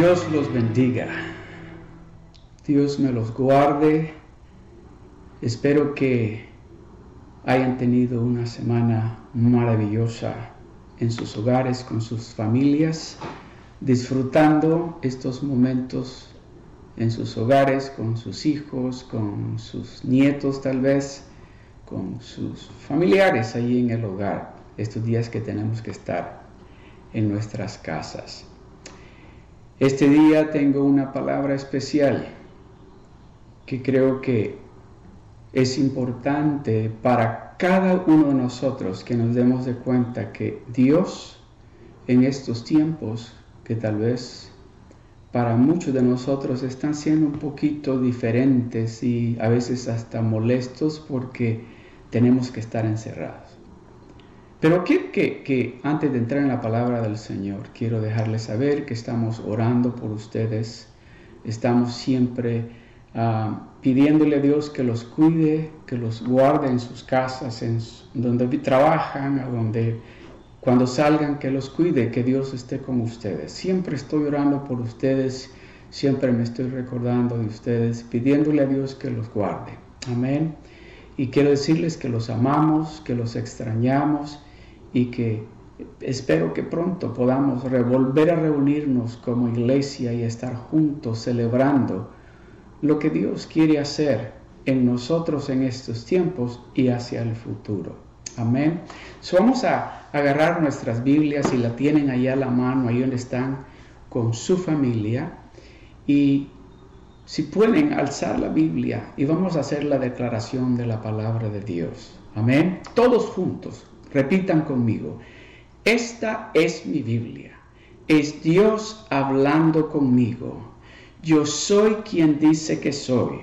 Dios los bendiga. Dios me los guarde. Espero que hayan tenido una semana maravillosa en sus hogares, con sus familias, disfrutando estos momentos en sus hogares, con sus hijos, con sus nietos tal vez, con sus familiares allí en el hogar, estos días que tenemos que estar en nuestras casas. Este día tengo una palabra especial que creo que es importante para cada uno de nosotros que nos demos de cuenta que Dios en estos tiempos que tal vez para muchos de nosotros están siendo un poquito diferentes y a veces hasta molestos porque tenemos que estar encerrados. Pero quiero que, antes de entrar en la palabra del Señor, quiero dejarles saber que estamos orando por ustedes, estamos siempre ah, pidiéndole a Dios que los cuide, que los guarde en sus casas, en donde trabajan, a donde cuando salgan, que los cuide, que Dios esté con ustedes. Siempre estoy orando por ustedes, siempre me estoy recordando de ustedes, pidiéndole a Dios que los guarde. Amén. Y quiero decirles que los amamos, que los extrañamos y que espero que pronto podamos volver a reunirnos como iglesia y estar juntos celebrando lo que Dios quiere hacer en nosotros en estos tiempos y hacia el futuro. Amén. vamos a agarrar nuestras Biblias y la tienen ahí a la mano, ahí donde están con su familia. Y si pueden alzar la Biblia y vamos a hacer la declaración de la palabra de Dios. Amén. Todos juntos. Repitan conmigo, esta es mi Biblia, es Dios hablando conmigo. Yo soy quien dice que soy.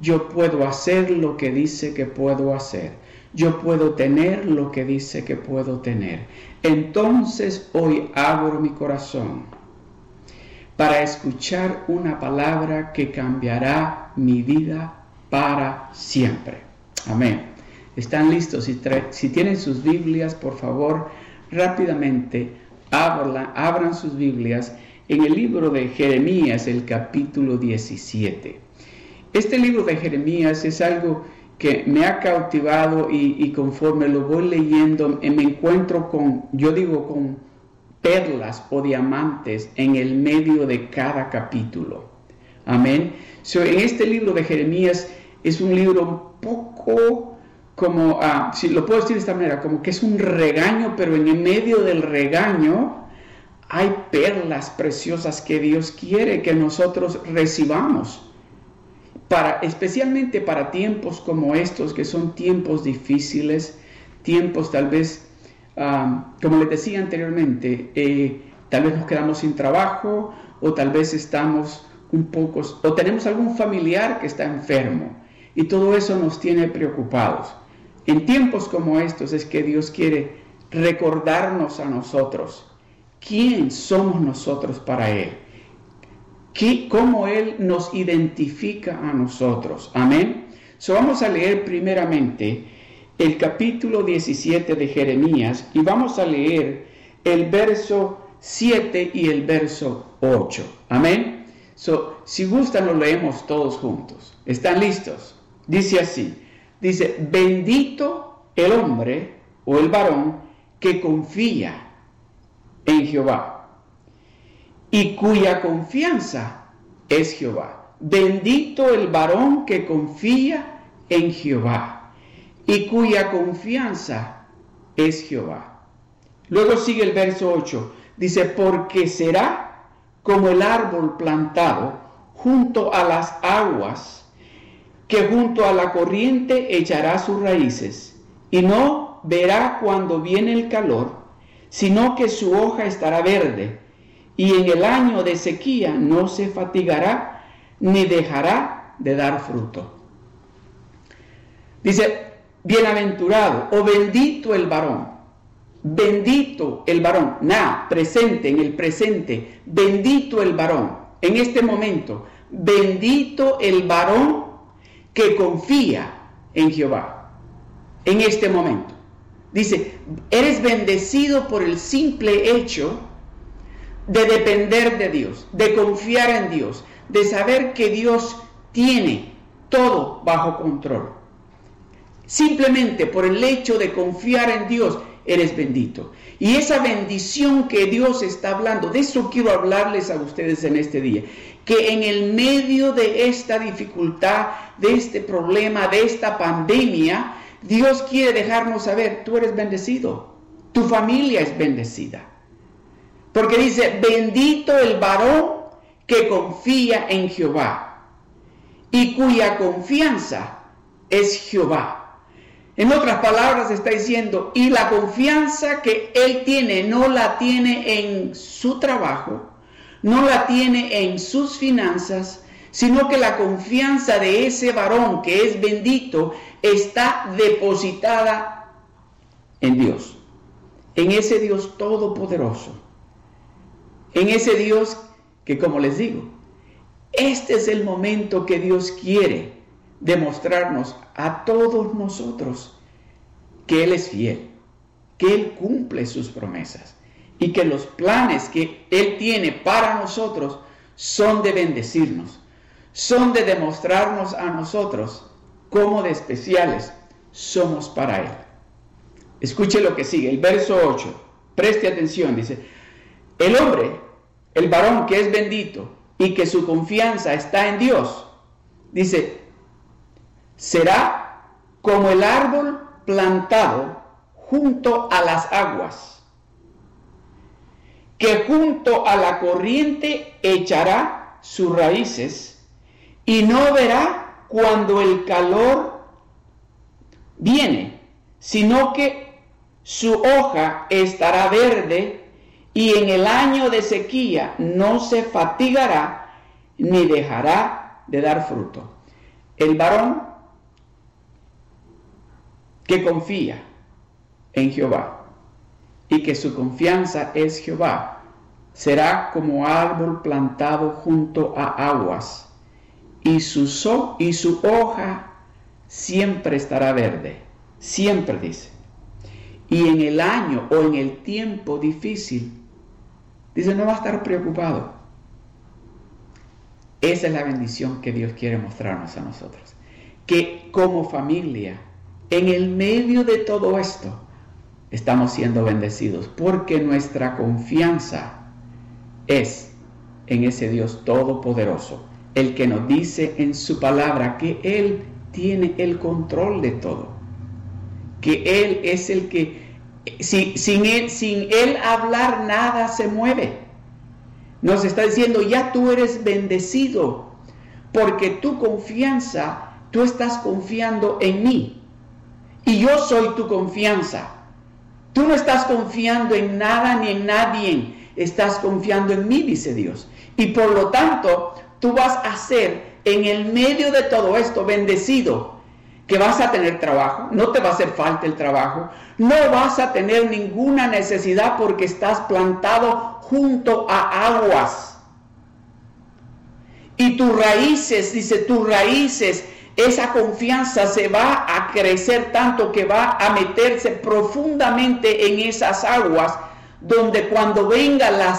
Yo puedo hacer lo que dice que puedo hacer. Yo puedo tener lo que dice que puedo tener. Entonces hoy abro mi corazón para escuchar una palabra que cambiará mi vida para siempre. Amén. ¿Están listos? Si, tienen sus Biblias, por favor, rápidamente abran, sus Biblias en el libro de Jeremías, el capítulo 17. Este libro de Jeremías es algo que me ha cautivado y, y, conforme lo voy leyendo me encuentro con, yo digo, con perlas o diamantes en el medio de cada capítulo. Amén. en este libro de Jeremías es un libro poco como, ah, si lo puedo decir de esta manera, como que es un regaño, pero en medio del regaño hay perlas preciosas que Dios quiere que nosotros recibamos. Para, especialmente para tiempos como estos, que son tiempos difíciles, tiempos tal vez, ah, como les decía anteriormente, eh, tal vez nos quedamos sin trabajo o tal vez estamos un poco, o tenemos algún familiar que está enfermo y todo eso nos tiene preocupados. En tiempos como estos es que Dios quiere recordarnos a nosotros quién somos nosotros para Él, ¿Qué, cómo Él nos identifica a nosotros. Amén. So, vamos a leer primeramente el capítulo 17 de Jeremías y vamos a leer el verso 7 y el verso 8. Amén. So, si gustan, lo leemos todos juntos. ¿Están listos? Dice así. Dice, bendito el hombre o el varón que confía en Jehová y cuya confianza es Jehová. Bendito el varón que confía en Jehová y cuya confianza es Jehová. Luego sigue el verso 8. Dice, porque será como el árbol plantado junto a las aguas que junto a la corriente echará sus raíces, y no verá cuando viene el calor, sino que su hoja estará verde, y en el año de sequía no se fatigará, ni dejará de dar fruto. Dice, bienaventurado o bendito el varón, bendito el varón, na, presente, en el presente, bendito el varón, en este momento, bendito el varón que confía en Jehová en este momento. Dice, eres bendecido por el simple hecho de depender de Dios, de confiar en Dios, de saber que Dios tiene todo bajo control. Simplemente por el hecho de confiar en Dios, eres bendito. Y esa bendición que Dios está hablando, de eso quiero hablarles a ustedes en este día. Que en el medio de esta dificultad, de este problema, de esta pandemia, Dios quiere dejarnos saber, tú eres bendecido, tu familia es bendecida. Porque dice, bendito el varón que confía en Jehová y cuya confianza es Jehová. En otras palabras está diciendo, y la confianza que él tiene no la tiene en su trabajo, no la tiene en sus finanzas, sino que la confianza de ese varón que es bendito está depositada en Dios, en ese Dios todopoderoso, en ese Dios que, como les digo, este es el momento que Dios quiere demostrarnos a todos nosotros que Él es fiel, que Él cumple sus promesas y que los planes que Él tiene para nosotros son de bendecirnos, son de demostrarnos a nosotros cómo de especiales somos para Él. Escuche lo que sigue, el verso 8, preste atención, dice, el hombre, el varón que es bendito y que su confianza está en Dios, dice, será como el árbol plantado junto a las aguas, que junto a la corriente echará sus raíces y no verá cuando el calor viene, sino que su hoja estará verde y en el año de sequía no se fatigará ni dejará de dar fruto. El varón que confía en Jehová y que su confianza es Jehová, será como árbol plantado junto a aguas y su, y su hoja siempre estará verde, siempre dice. Y en el año o en el tiempo difícil, dice, no va a estar preocupado. Esa es la bendición que Dios quiere mostrarnos a nosotros. Que como familia, en el medio de todo esto, estamos siendo bendecidos porque nuestra confianza es en ese Dios todopoderoso, el que nos dice en su palabra que Él tiene el control de todo, que Él es el que, sin, él, sin Él hablar nada se mueve. Nos está diciendo, ya tú eres bendecido, porque tu confianza, tú estás confiando en mí y yo soy tu confianza. Tú no estás confiando en nada ni en nadie, estás confiando en mí, dice Dios. Y por lo tanto, tú vas a ser en el medio de todo esto bendecido, que vas a tener trabajo, no te va a hacer falta el trabajo, no vas a tener ninguna necesidad porque estás plantado junto a aguas. Y tus raíces, dice, tus raíces esa confianza se va a crecer tanto que va a meterse profundamente en esas aguas, donde cuando venga la,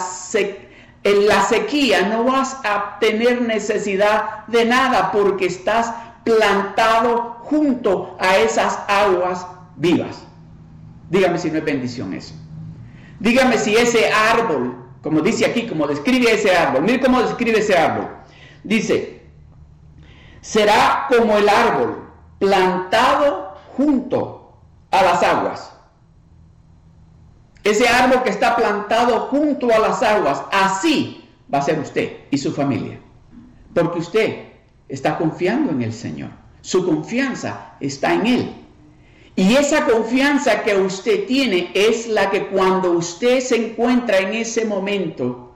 la sequía no vas a tener necesidad de nada porque estás plantado junto a esas aguas vivas. Dígame si no es bendición eso. Dígame si ese árbol, como dice aquí, como describe ese árbol, mire cómo describe ese árbol. Dice, será como el árbol plantado junto a las aguas. Ese árbol que está plantado junto a las aguas, así va a ser usted y su familia. Porque usted está confiando en el Señor. Su confianza está en Él. Y esa confianza que usted tiene es la que cuando usted se encuentra en ese momento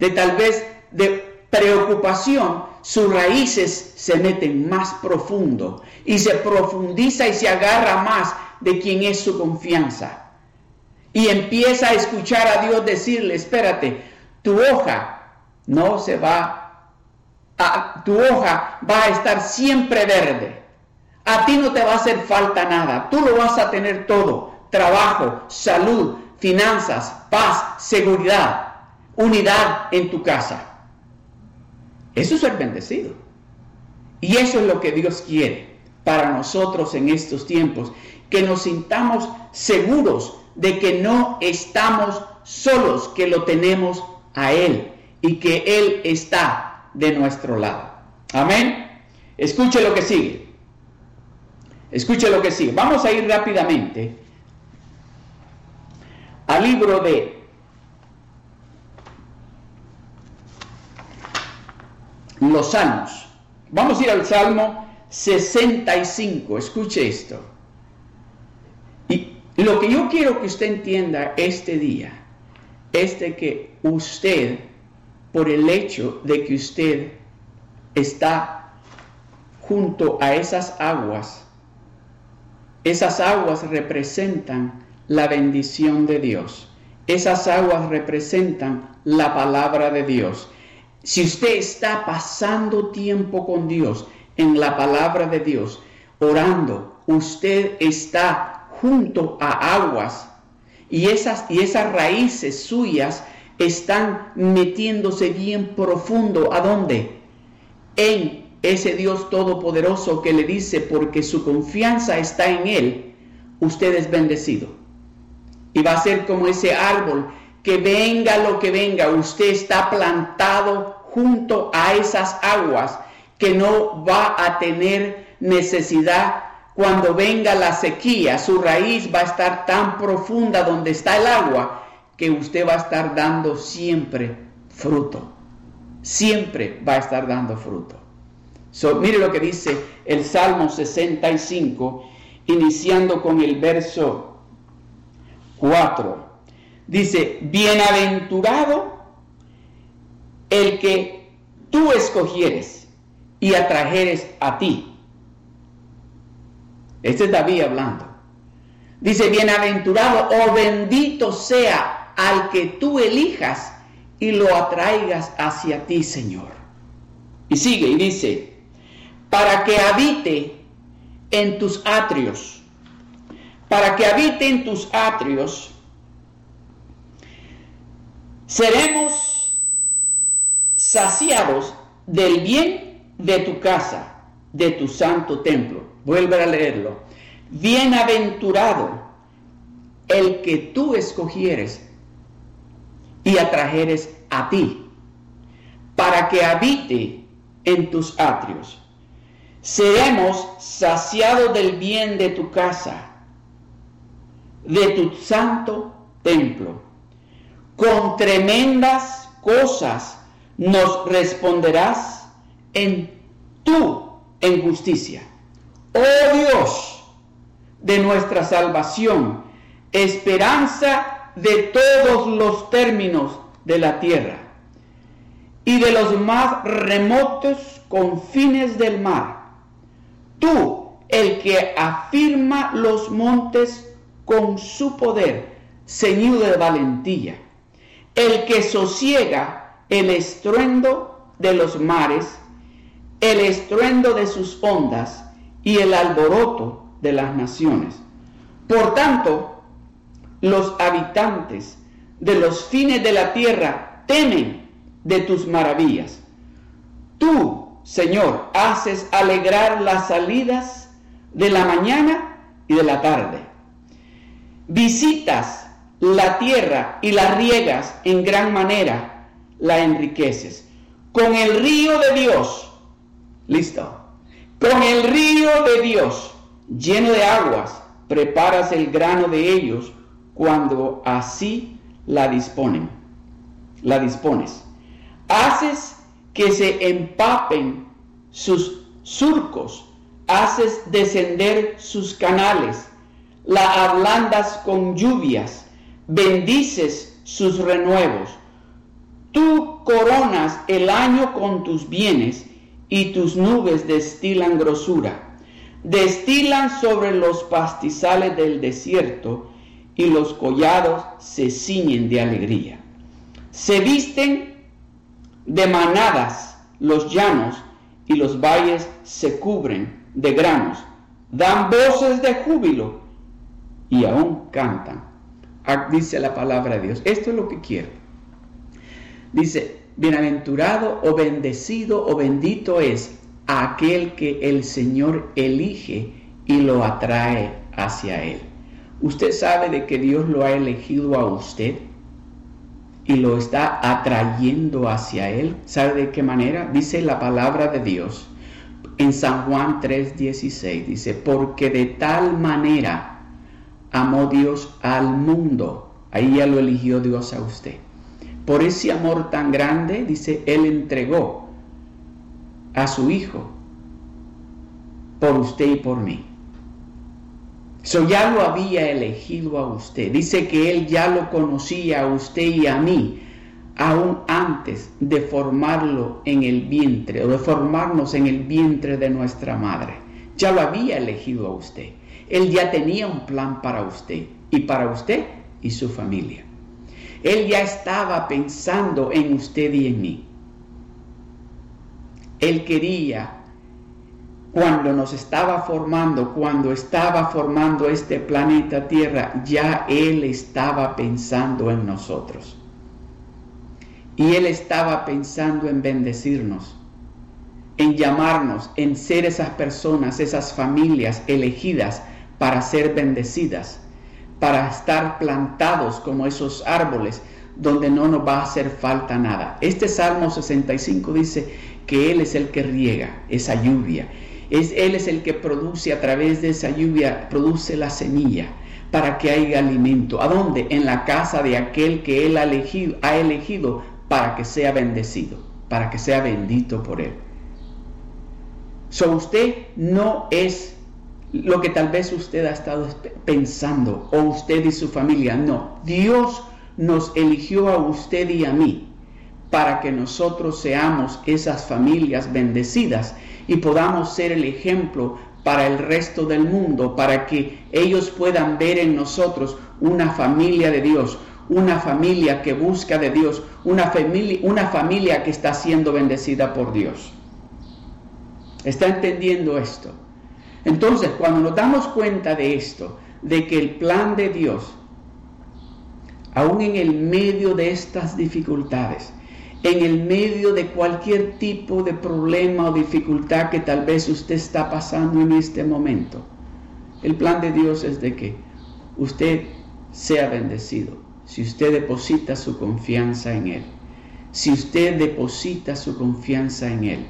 de tal vez de preocupación, sus raíces se meten más profundo y se profundiza y se agarra más de quien es su confianza. Y empieza a escuchar a Dios decirle, espérate, tu hoja no se va, a, tu hoja va a estar siempre verde. A ti no te va a hacer falta nada, tú lo vas a tener todo, trabajo, salud, finanzas, paz, seguridad. unidad en tu casa. Eso es ser bendecido. Y eso es lo que Dios quiere para nosotros en estos tiempos, que nos sintamos seguros de que no estamos solos, que lo tenemos a Él y que Él está de nuestro lado. Amén. Escuche lo que sigue. Escuche lo que sigue. Vamos a ir rápidamente al libro de los Salmos. Vamos a ir al Salmo 65. Escuche esto. Y lo que yo quiero que usted entienda este día es de que usted, por el hecho de que usted está junto a esas aguas, esas aguas representan la bendición de Dios. Esas aguas representan la palabra de Dios. Si usted está pasando tiempo con Dios en la palabra de Dios, orando, usted está junto a aguas y esas, y esas raíces suyas están metiéndose bien profundo. ¿A dónde? En ese Dios todopoderoso que le dice, porque su confianza está en Él, usted es bendecido. Y va a ser como ese árbol, que venga lo que venga, usted está plantado junto a esas aguas, que no va a tener necesidad cuando venga la sequía, su raíz va a estar tan profunda donde está el agua, que usted va a estar dando siempre fruto. Siempre va a estar dando fruto. So, mire lo que dice el Salmo 65, iniciando con el verso 4. Dice, bienaventurado el que tú escogieres y atrajeres a ti. Este es David hablando. Dice, bienaventurado o bendito sea al que tú elijas y lo atraigas hacia ti, Señor. Y sigue y dice, para que habite en tus atrios, para que habite en tus atrios, seremos saciados del bien de tu casa, de tu santo templo. Vuelve a leerlo. Bienaventurado el que tú escogieres y atrajeres a ti, para que habite en tus atrios seremos saciados del bien de tu casa, de tu santo templo. Con tremendas cosas nos responderás en tu en justicia. Oh Dios de nuestra salvación, esperanza de todos los términos de la tierra y de los más remotos confines del mar Tú, el que afirma los montes con su poder, ceñido de valentía, el que sosiega el estruendo de los mares, el estruendo de sus ondas y el alboroto de las naciones. Por tanto, los habitantes de los fines de la tierra temen de tus maravillas. Tú, Señor, haces alegrar las salidas de la mañana y de la tarde. Visitas la tierra y la riegas en gran manera, la enriqueces. Con el río de Dios, listo, con el río de Dios lleno de aguas, preparas el grano de ellos cuando así la disponen, la dispones. Haces que se empapen sus surcos, haces descender sus canales, la ablandas con lluvias, bendices sus renuevos. Tú coronas el año con tus bienes y tus nubes destilan grosura. Destilan sobre los pastizales del desierto y los collados se ciñen de alegría. Se visten de manadas los llanos y los valles se cubren de granos, dan voces de júbilo y aún cantan. Dice la palabra de Dios. Esto es lo que quiero. Dice, bienaventurado o bendecido o bendito es aquel que el Señor elige y lo atrae hacia Él. Usted sabe de que Dios lo ha elegido a usted y lo está atrayendo hacia Él. ¿Sabe de qué manera? Dice la palabra de Dios en San Juan 3:16. Dice, porque de tal manera amó Dios al mundo. Ahí ya lo eligió Dios a usted. Por ese amor tan grande, dice, Él entregó a su Hijo por usted y por mí. Eso ya lo había elegido a usted. Dice que Él ya lo conocía a usted y a mí, aún antes de formarlo en el vientre o de formarnos en el vientre de nuestra madre. Ya lo había elegido a usted. Él ya tenía un plan para usted y para usted y su familia. Él ya estaba pensando en usted y en mí. Él quería cuando nos estaba formando, cuando estaba formando este planeta Tierra, ya Él estaba pensando en nosotros. Y Él estaba pensando en bendecirnos, en llamarnos, en ser esas personas, esas familias elegidas para ser bendecidas, para estar plantados como esos árboles donde no nos va a hacer falta nada. Este Salmo 65 dice que Él es el que riega esa lluvia es, Él es el que produce a través de esa lluvia, produce la semilla para que haya alimento. ¿A dónde? En la casa de aquel que Él ha elegido, ha elegido para que sea bendecido, para que sea bendito por Él. So usted no es lo que tal vez usted ha estado pensando, o usted y su familia. No, Dios nos eligió a usted y a mí para que nosotros seamos esas familias bendecidas y podamos ser el ejemplo para el resto del mundo, para que ellos puedan ver en nosotros una familia de Dios, una familia que busca de Dios, una familia, una familia que está siendo bendecida por Dios. ¿Está entendiendo esto? Entonces, cuando nos damos cuenta de esto, de que el plan de Dios, aún en el medio de estas dificultades, en el medio de cualquier tipo de problema o dificultad que tal vez usted está pasando en este momento. El plan de Dios es de que usted sea bendecido si usted deposita su confianza en Él. Si usted deposita su confianza en Él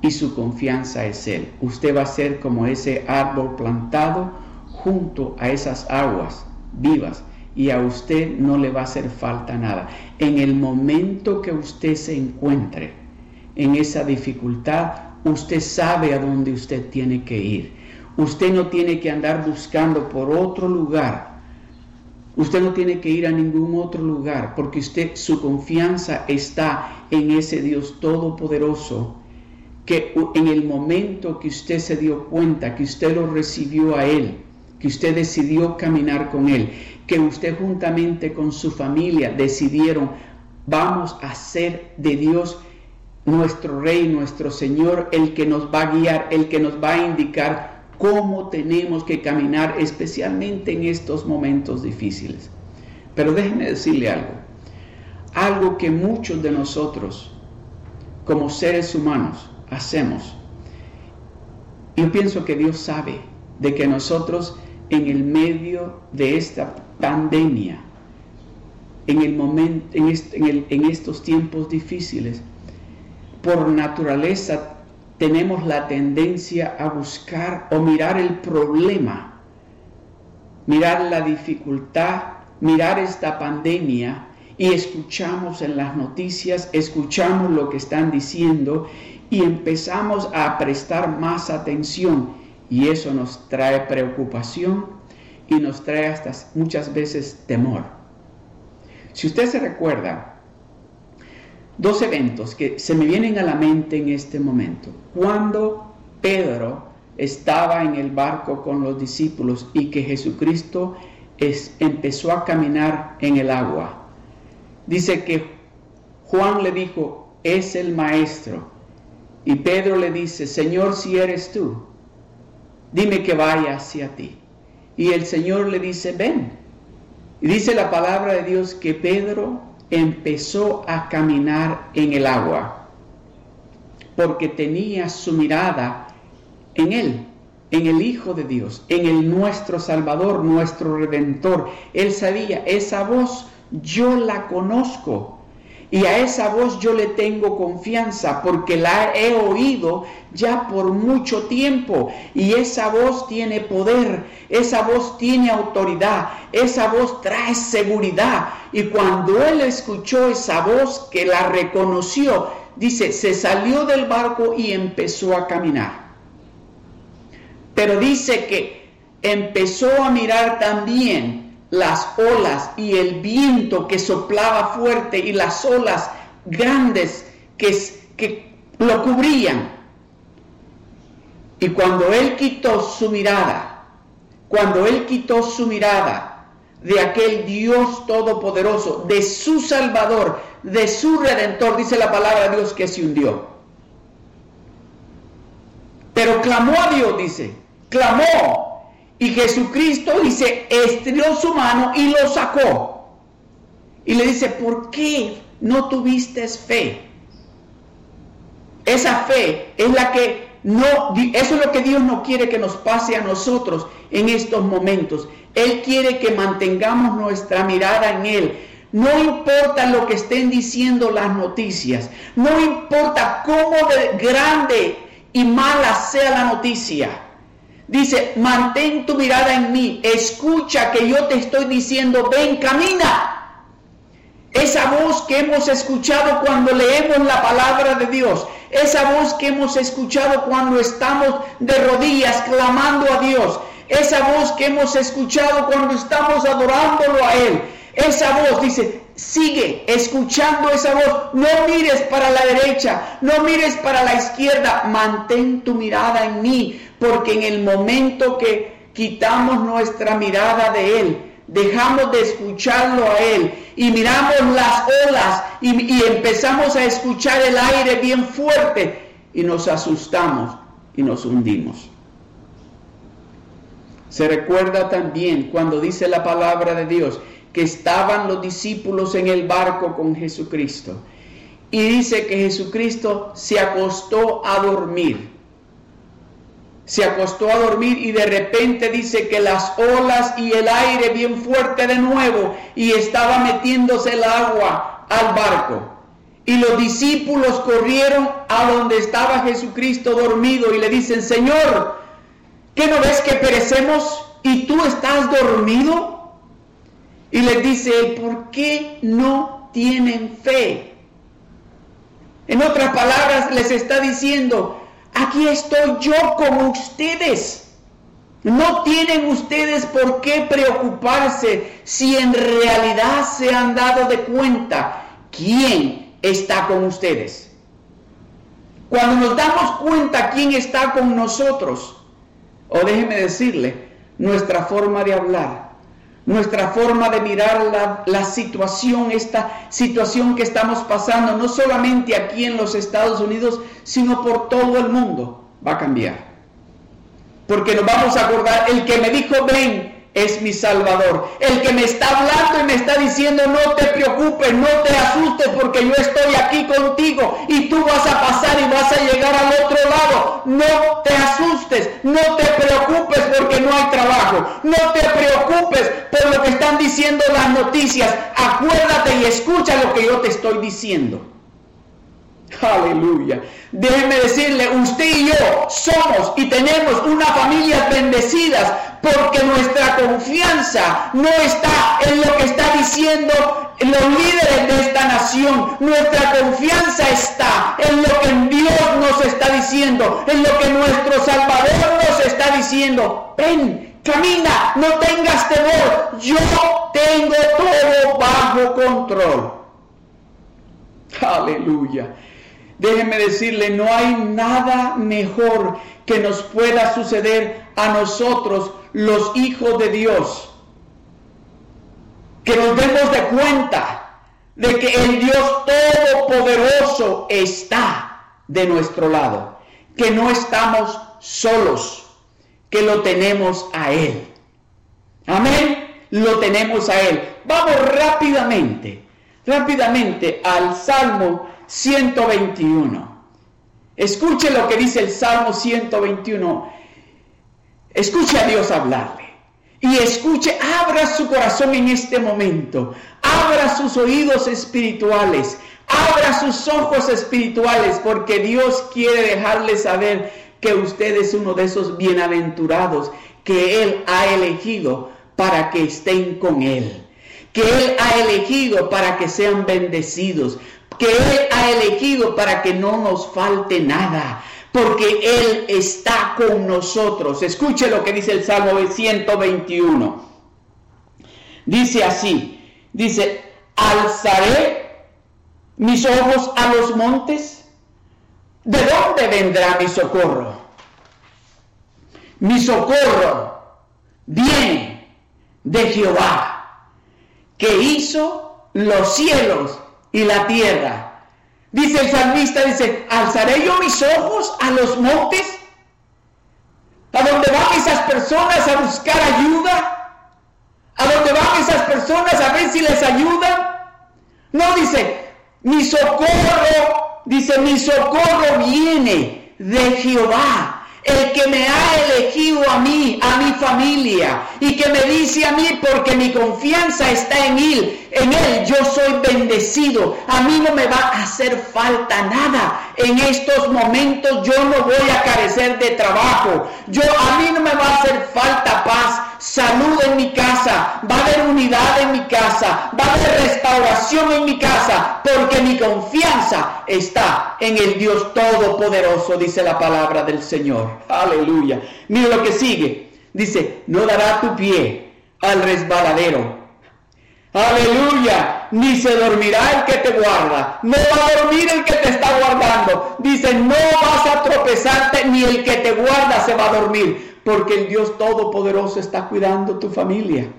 y su confianza es Él, usted va a ser como ese árbol plantado junto a esas aguas vivas y a usted no le va a hacer falta nada. En el momento que usted se encuentre en esa dificultad, usted sabe a dónde usted tiene que ir. Usted no tiene que andar buscando por otro lugar. Usted no tiene que ir a ningún otro lugar porque usted su confianza está en ese Dios todopoderoso que en el momento que usted se dio cuenta que usted lo recibió a él, que usted decidió caminar con él, que usted juntamente con su familia decidieron, vamos a ser de Dios nuestro Rey, nuestro Señor, el que nos va a guiar, el que nos va a indicar cómo tenemos que caminar, especialmente en estos momentos difíciles. Pero déjeme decirle algo, algo que muchos de nosotros, como seres humanos, hacemos. Yo pienso que Dios sabe de que nosotros en el medio de esta pandemia, en, el momento, en, en estos tiempos difíciles, por naturaleza tenemos la tendencia a buscar o mirar el problema, mirar la dificultad, mirar esta pandemia y escuchamos en las noticias, escuchamos lo que están diciendo y empezamos a prestar más atención y eso nos trae preocupación y nos trae hasta muchas veces temor. Si usted se recuerda, dos eventos que se me vienen a la mente en este momento. Cuando Pedro estaba en el barco con los discípulos y que Jesucristo empezó a caminar en el agua. Dice que Juan le dijo, es el maestro. Y Pedro le dice, Señor, si eres tú, dime que vaya hacia ti. Y el Señor le dice, ven. Y dice la palabra de Dios que Pedro empezó a caminar en el agua, porque tenía su mirada en Él, en el Hijo de Dios, en el nuestro Salvador, nuestro Redentor. Él sabía, esa voz yo la conozco. Y a esa voz yo le tengo confianza porque la he oído ya por mucho tiempo. Y esa voz tiene poder, esa voz tiene autoridad, esa voz trae seguridad. Y cuando él escuchó esa voz que la reconoció, dice, se salió del barco y empezó a caminar. Pero dice que empezó a mirar también las olas y el viento que soplaba fuerte y las olas grandes que, que lo cubrían. Y cuando él quitó su mirada, cuando él quitó su mirada de aquel Dios todopoderoso, de su Salvador, de su Redentor, dice la palabra de Dios que se hundió. Pero clamó a Dios, dice, clamó y Jesucristo dice, estiró su mano y lo sacó. Y le dice, ¿por qué no tuviste fe? Esa fe es la que no, eso es lo que Dios no quiere que nos pase a nosotros en estos momentos. Él quiere que mantengamos nuestra mirada en Él. No importa lo que estén diciendo las noticias, no importa cómo grande y mala sea la noticia. Dice, mantén tu mirada en mí, escucha que yo te estoy diciendo, ven, camina. Esa voz que hemos escuchado cuando leemos la palabra de Dios, esa voz que hemos escuchado cuando estamos de rodillas clamando a Dios, esa voz que hemos escuchado cuando estamos adorándolo a Él, esa voz dice, sigue escuchando esa voz, no mires para la derecha, no mires para la izquierda, mantén tu mirada en mí, porque en el momento que quitamos nuestra mirada de Él, dejamos de escucharlo a Él y miramos las olas y, empezamos a escuchar el aire bien fuerte y nos asustamos y nos hundimos. Se recuerda también cuando dice la palabra de Dios que estaban los discípulos en el barco con Jesucristo. Y dice que Jesucristo se acostó a dormir se acostó a dormir y de repente dice que las olas y el aire bien fuerte de nuevo y estaba metiéndose el agua al barco. Y los discípulos corrieron a donde estaba Jesucristo dormido y le dicen, Señor, ¿qué no ves que perecemos y tú estás dormido? Y les dice, ¿por qué no tienen fe? En otras palabras, les está diciendo, aquí estoy yo con ustedes. No tienen ustedes por qué preocuparse si en realidad se han dado de cuenta quién está con ustedes. Cuando nos damos cuenta quién está con nosotros, o déjeme decirle, nuestra forma de hablar, nuestra forma de mirar la, situación, esta situación que estamos pasando, no solamente aquí en los Estados Unidos, sino por todo el mundo, va a cambiar. Porque nos vamos a acordar, el que me dijo, ven, es mi Salvador. El que me está hablando y me está diciendo, no te preocupes, no te asustes porque yo estoy aquí contigo y tú vas a pasar y vas a llegar al otro lado. No te asustes, no te preocupes porque no hay trabajo. No te preocupes por lo que están diciendo las noticias. Acuérdate y escucha lo que yo te estoy diciendo. Aleluya. Déjeme decirle, usted y yo somos y tenemos una familia bendecidas porque nuestra confianza no está en lo que está diciendo los líderes de esta nación. Nuestra confianza está en lo que Dios nos está diciendo, en lo que nuestro Salvador nos está diciendo. Ven, camina, no tengas temor, yo tengo todo bajo control. Aleluya. Déjeme decirle, no hay nada mejor que nos pueda suceder a nosotros, los hijos de Dios. Que nos demos de cuenta de que el Dios Todopoderoso está de nuestro lado, que no estamos solos, que lo tenemos a Él. Amén, lo tenemos a Él. Vamos rápidamente rápidamente al Salmo 121. Escuche lo que dice el Salmo 121. Escuche a Dios hablarle. Y escuche, abra su corazón en este momento. Abra sus oídos espirituales. Abra sus ojos espirituales porque Dios quiere dejarle saber que usted es uno de esos bienaventurados que Él ha elegido para que estén con Él. Que Él ha elegido para que sean bendecidos. Que Él ha elegido para que no nos falte nada. Porque Él está con nosotros. Escuche lo que dice el Salmo 121. Dice así. Dice, alzaré mis ojos a los montes. ¿De dónde vendrá mi socorro? Mi socorro viene de Jehová, que hizo los cielos y la tierra. Dice el salmista, dice, alzaré yo mis ojos a los montes, a donde van esas personas a buscar ayuda, a donde van esas personas a ver si les ayudan. No dice, mi socorro, dice, mi socorro viene de Jehová el que me ha elegido a mí, a mi familia, y que me dice a mí, porque mi confianza está en Él, en Él yo soy bendecido, a mí no me va a hacer falta nada. En estos momentos yo no voy a carecer de trabajo, yo a mí no me va a hacer falta paz, salud en mi casa, va a haber unidad en mi casa, va a haber restauración en mi casa, porque mi confianza está en el Dios Todopoderoso, dice la palabra del Señor. Aleluya. Mira lo que sigue. Dice, no dará tu pie al resbaladero. Aleluya. Ni se dormirá el que te guarda. No va a dormir el que te está guardando. Dice, no vas a tropezarte ni el que te guarda se va a dormir porque el Dios Todopoderoso está cuidando tu familia,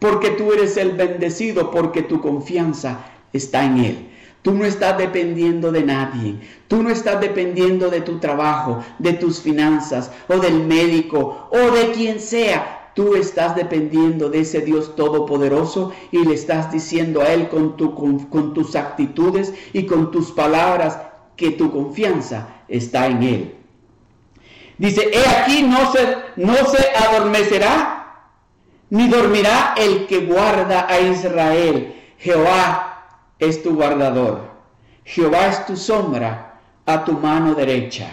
porque tú eres el bendecido, porque tu confianza está en Él. Tú no estás dependiendo de nadie, tú no estás dependiendo de tu trabajo, de tus finanzas o del médico o de quien sea. Tú estás dependiendo de ese Dios todopoderoso y le estás diciendo a Él con, tu, con tus actitudes y con tus palabras que tu confianza está en Él. Dice, he aquí no se, no se adormecerá, ni dormirá el que guarda a Israel. Jehová es tu guardador. Jehová es tu sombra a tu mano derecha.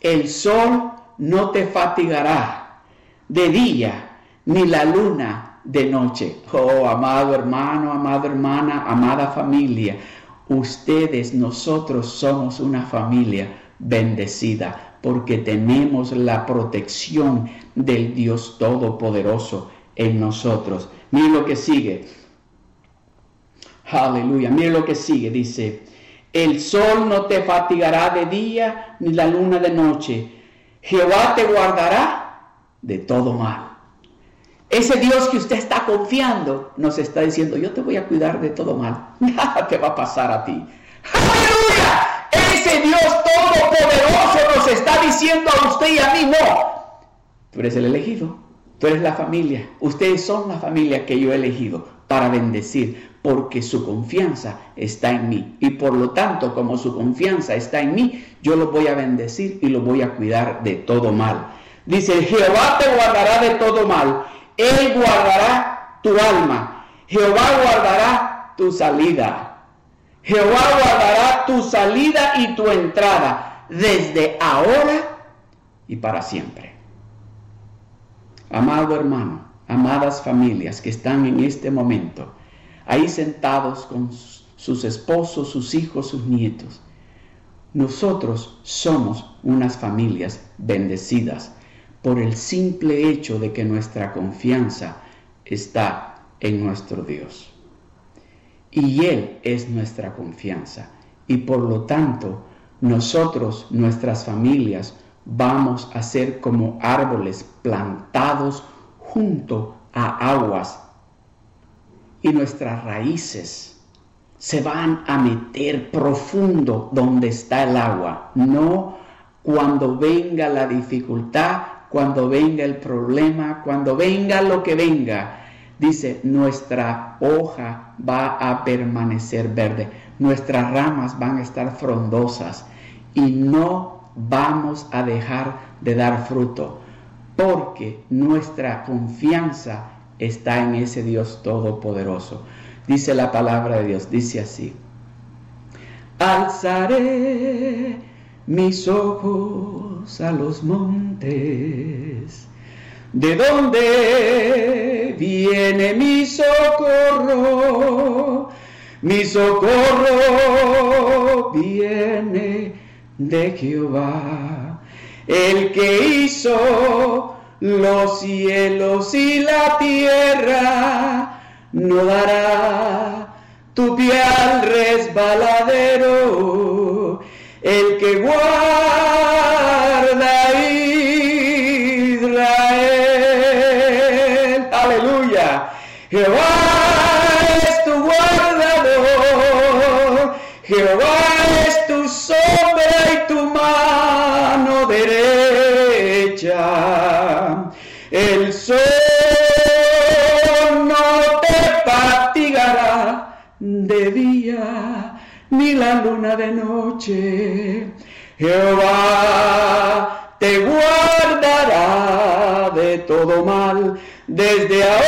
El sol no te fatigará de día, ni la luna de noche. Oh, amado hermano, amada hermana, amada familia, ustedes, nosotros somos una familia bendecida porque tenemos la protección del Dios Todopoderoso en nosotros. Mire lo que sigue. Aleluya. Mire lo que sigue. Dice, el sol no te fatigará de día ni la luna de noche. Jehová te guardará de todo mal. Ese Dios que usted está confiando nos está diciendo, yo te voy a cuidar de todo mal. Nada te va a pasar a ti. Aleluya. Ese Dios todopoderoso nos está diciendo a usted y a mí, no. Tú eres el elegido, tú eres la familia, ustedes son la familia que yo he elegido para bendecir, porque su confianza está en mí. Y por lo tanto, como su confianza está en mí, yo lo voy a bendecir y lo voy a cuidar de todo mal. Dice, Jehová te guardará de todo mal, Él guardará tu alma, Jehová guardará tu salida. Jehová guardará tu salida y tu entrada desde ahora y para siempre. Amado hermano, amadas familias que están en este momento, ahí sentados con sus esposos, sus hijos, sus nietos, nosotros somos unas familias bendecidas por el simple hecho de que nuestra confianza está en nuestro Dios y Él es nuestra confianza. Y por lo tanto, nosotros, nuestras familias, vamos a ser como árboles plantados junto a aguas. Y nuestras raíces se van a meter profundo donde está el agua, no cuando venga la dificultad, cuando venga el problema, cuando venga lo que venga dice, nuestra hoja va a permanecer verde, nuestras ramas van a estar frondosas y no vamos a dejar de dar fruto, porque nuestra confianza está en ese Dios todopoderoso. Dice la palabra de Dios, dice así, alzaré mis ojos a los montes. ¿De dónde viene mi socorro? Mi socorro viene de Jehová, el que hizo los cielos y la tierra, no dará tu pie al resbaladero, el que guarda Jehová es tu guardador. Jehová es tu sombra y tu mano derecha. El sol no te fatigará de día ni la luna de noche. Jehová te guardará de todo mal desde ahora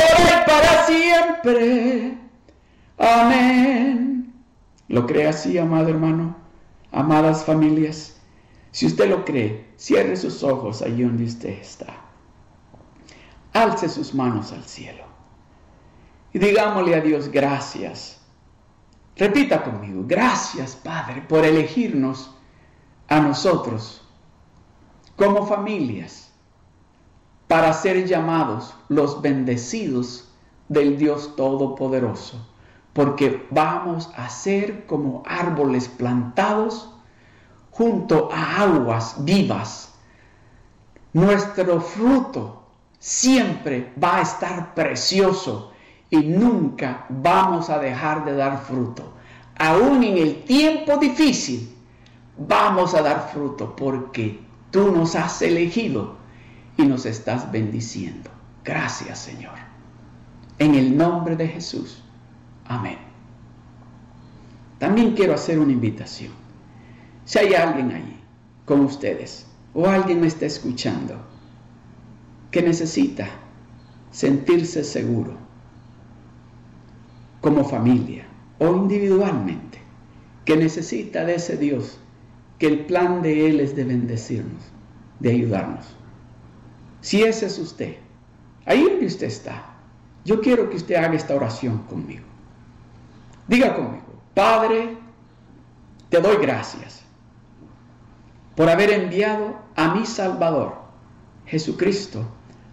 ¿Lo cree así, amado hermano? Amadas familias. Si usted lo cree, cierre sus ojos allí donde usted está. Alce sus manos al cielo. Y digámosle a Dios gracias. Repita conmigo, gracias Padre por elegirnos a nosotros como familias para ser llamados los bendecidos del Dios Todopoderoso, porque vamos a ser como árboles plantados junto a aguas vivas. Nuestro fruto siempre va a estar precioso y nunca vamos a dejar de dar fruto. Aún en el tiempo difícil, vamos a dar fruto porque tú nos has elegido y nos estás bendiciendo. Gracias Señor. En el nombre de Jesús. Amén. También quiero hacer una invitación. Si hay alguien allí con ustedes o alguien me está escuchando que necesita sentirse seguro como familia o individualmente, que necesita de ese Dios que el plan de Él es de bendecirnos, de ayudarnos. Si ese es usted, ahí donde usted está, yo quiero que usted haga esta oración conmigo. Diga conmigo, Padre, te doy gracias por haber enviado a mi Salvador, Jesucristo,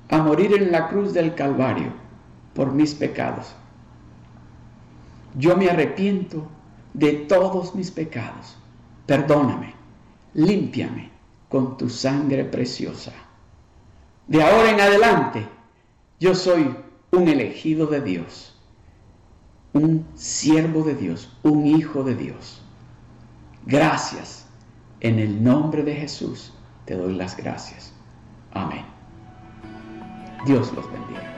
a morir en la cruz del Calvario por mis pecados. Yo me arrepiento de todos mis pecados perdóname, límpiame con tu sangre preciosa. De ahora en adelante, yo soy un elegido de Dios, un siervo de Dios, un hijo de Dios. Gracias. En el nombre de Jesús te doy las gracias. Amén. Dios los bendiga.